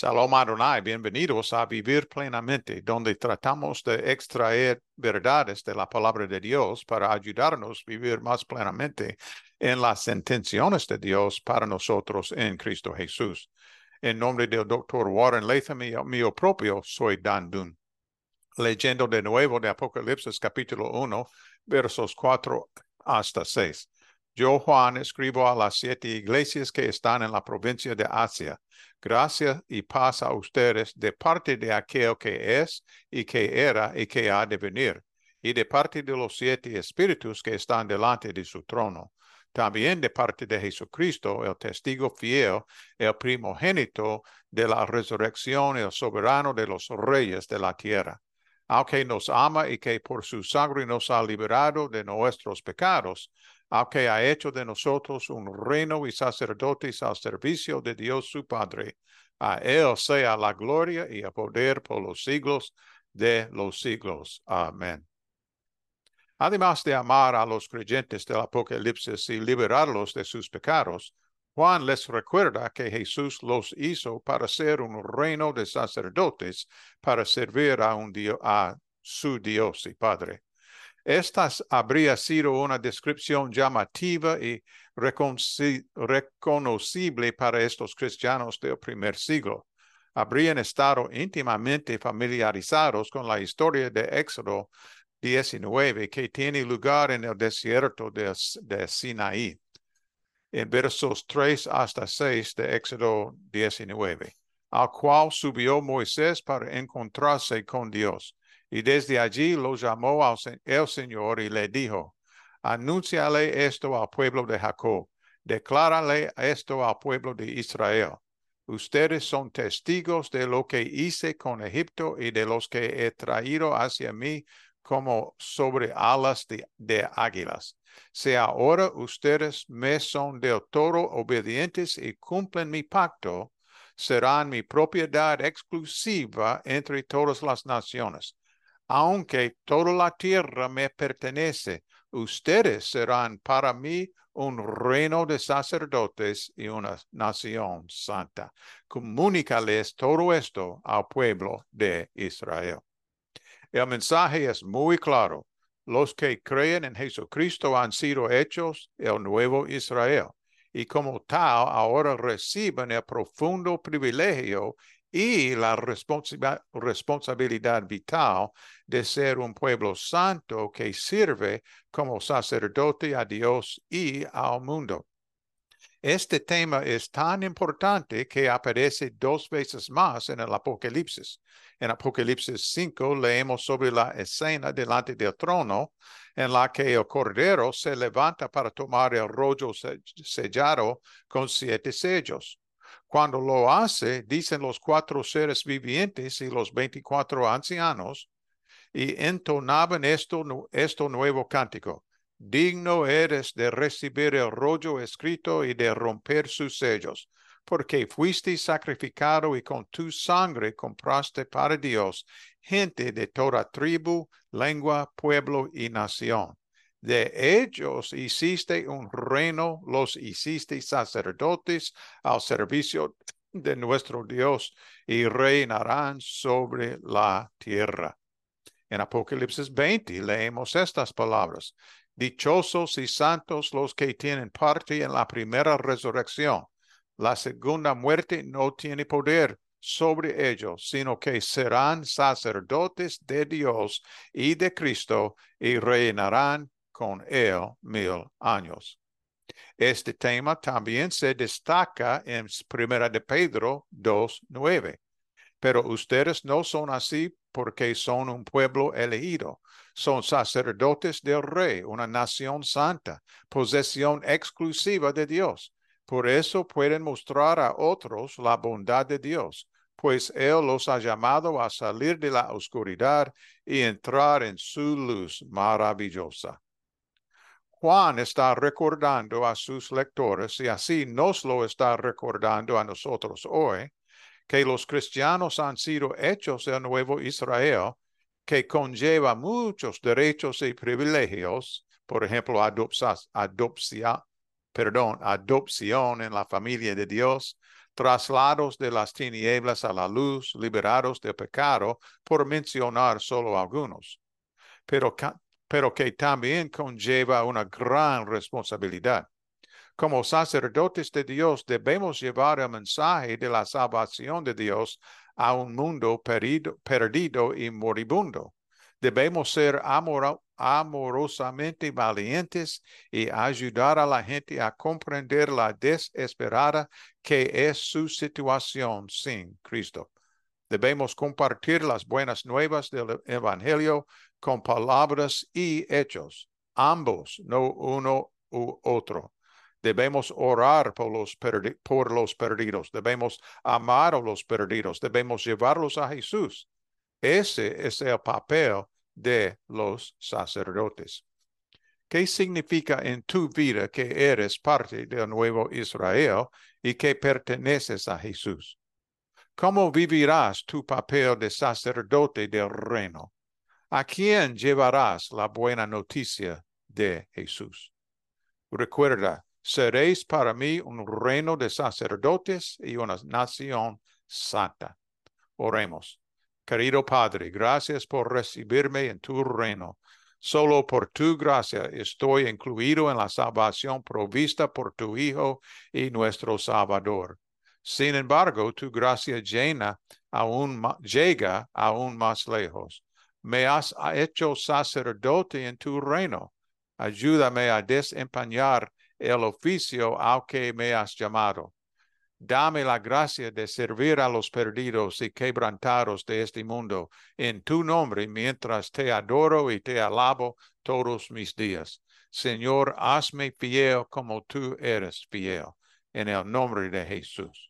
Salom Adonai, bienvenidos a Vivir Plenamente, donde tratamos de extraer verdades de la palabra de Dios para ayudarnos a vivir más plenamente en las intenciones de Dios para nosotros en Cristo Jesús. En nombre del doctor Warren Latham y mío propio, soy Dan Dunn. Leyendo de nuevo de Apocalipsis capítulo 1, versos 4 hasta 6. Yo, Juan, escribo a las siete iglesias que están en la provincia de Asia. Gracias y paz a ustedes de parte de aquel que es y que era y que ha de venir, y de parte de los siete espíritus que están delante de su trono. También de parte de Jesucristo, el testigo fiel, el primogénito de la resurrección, el soberano de los reyes de la tierra aunque nos ama y que por su sangre nos ha liberado de nuestros pecados, aunque ha hecho de nosotros un reino y sacerdotes al servicio de Dios su Padre. A Él sea la gloria y el poder por los siglos de los siglos. Amén. Además de amar a los creyentes del Apocalipsis y liberarlos de sus pecados, Juan les recuerda que Jesús los hizo para ser un reino de sacerdotes, para servir a, un a su Dios y Padre. Esta habría sido una descripción llamativa y reconocible para estos cristianos del primer siglo. Habrían estado íntimamente familiarizados con la historia de Éxodo 19 que tiene lugar en el desierto de, de Sinaí en versos 3 hasta 6 de Éxodo 19, al cual subió Moisés para encontrarse con Dios. Y desde allí lo llamó al, el Señor y le dijo, anúnciale esto al pueblo de Jacob, declárale esto al pueblo de Israel. Ustedes son testigos de lo que hice con Egipto y de los que he traído hacia mí como sobre alas de, de águilas si ahora ustedes me son del todo obedientes y cumplen mi pacto, serán mi propiedad exclusiva entre todas las naciones. Aunque toda la tierra me pertenece, ustedes serán para mí un reino de sacerdotes y una nación santa. Comunícales todo esto al pueblo de Israel. El mensaje es muy claro. Los que creen en Jesucristo han sido hechos el nuevo Israel y como tal ahora reciben el profundo privilegio y la responsabilidad vital de ser un pueblo santo que sirve como sacerdote a Dios y al mundo. Este tema es tan importante que aparece dos veces más en el Apocalipsis. En Apocalipsis 5 leemos sobre la escena delante del trono en la que el cordero se levanta para tomar el rollo sellado con siete sellos. Cuando lo hace, dicen los cuatro seres vivientes y los veinticuatro ancianos, y entonaban esto, esto nuevo cántico digno eres de recibir el rollo escrito y de romper sus sellos, porque fuiste sacrificado y con tu sangre compraste para Dios gente de toda tribu, lengua, pueblo y nación. De ellos hiciste un reino, los hiciste sacerdotes al servicio de nuestro Dios y reinarán sobre la tierra. En Apocalipsis 20 leemos estas palabras. Dichosos y santos los que tienen parte en la primera resurrección. La segunda muerte no tiene poder sobre ellos, sino que serán sacerdotes de Dios y de Cristo y reinarán con él mil años. Este tema también se destaca en Primera de Pedro 2.9. Pero ustedes no son así porque son un pueblo elegido, son sacerdotes del rey, una nación santa, posesión exclusiva de Dios. Por eso pueden mostrar a otros la bondad de Dios, pues Él los ha llamado a salir de la oscuridad y entrar en su luz maravillosa. Juan está recordando a sus lectores y así nos lo está recordando a nosotros hoy, que los cristianos han sido hechos el nuevo Israel que conlleva muchos derechos y privilegios, por ejemplo, adopción, perdón, adopción en la familia de Dios, traslados de las tinieblas a la luz, liberados del pecado, por mencionar solo algunos, pero, pero que también conlleva una gran responsabilidad. Como sacerdotes de Dios debemos llevar el mensaje de la salvación de Dios a un mundo perdido, y moribundo. Debemos ser amorosamente valientes y ayudar a la gente a comprender la desesperada que es su situación sin Cristo. Debemos compartir las buenas nuevas del Evangelio con palabras y hechos, ambos, no uno u otro. Debemos orar por los, por los perdidos, debemos amar a los perdidos, debemos llevarlos a Jesús. Ese es el papel de los sacerdotes. ¿Qué significa en tu vida que eres parte del nuevo Israel y que perteneces a Jesús? ¿Cómo vivirás tu papel de sacerdote del reino? ¿A quién llevarás la buena noticia de Jesús? Recuerda, seréis para mí un reino de sacerdotes y una nación santa. Oremos. Querido Padre, gracias por recibirme en tu reino. Solo por tu gracia estoy incluido en la salvación provista por tu Hijo y nuestro Salvador. Sin embargo, tu gracia llena aún, llega aún más lejos. Me has hecho sacerdote en tu reino. Ayúdame a desempeñar el oficio al que me has llamado. Dame la gracia de servir a los perdidos y quebrantados de este mundo en tu nombre mientras te adoro y te alabo todos mis días. Señor, hazme fiel como tú eres fiel. En el nombre de Jesús.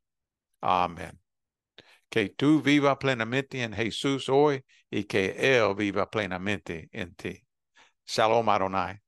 Amén. Que tú viva plenamente en Jesús hoy y que Él viva plenamente en ti. Shalom Adonai.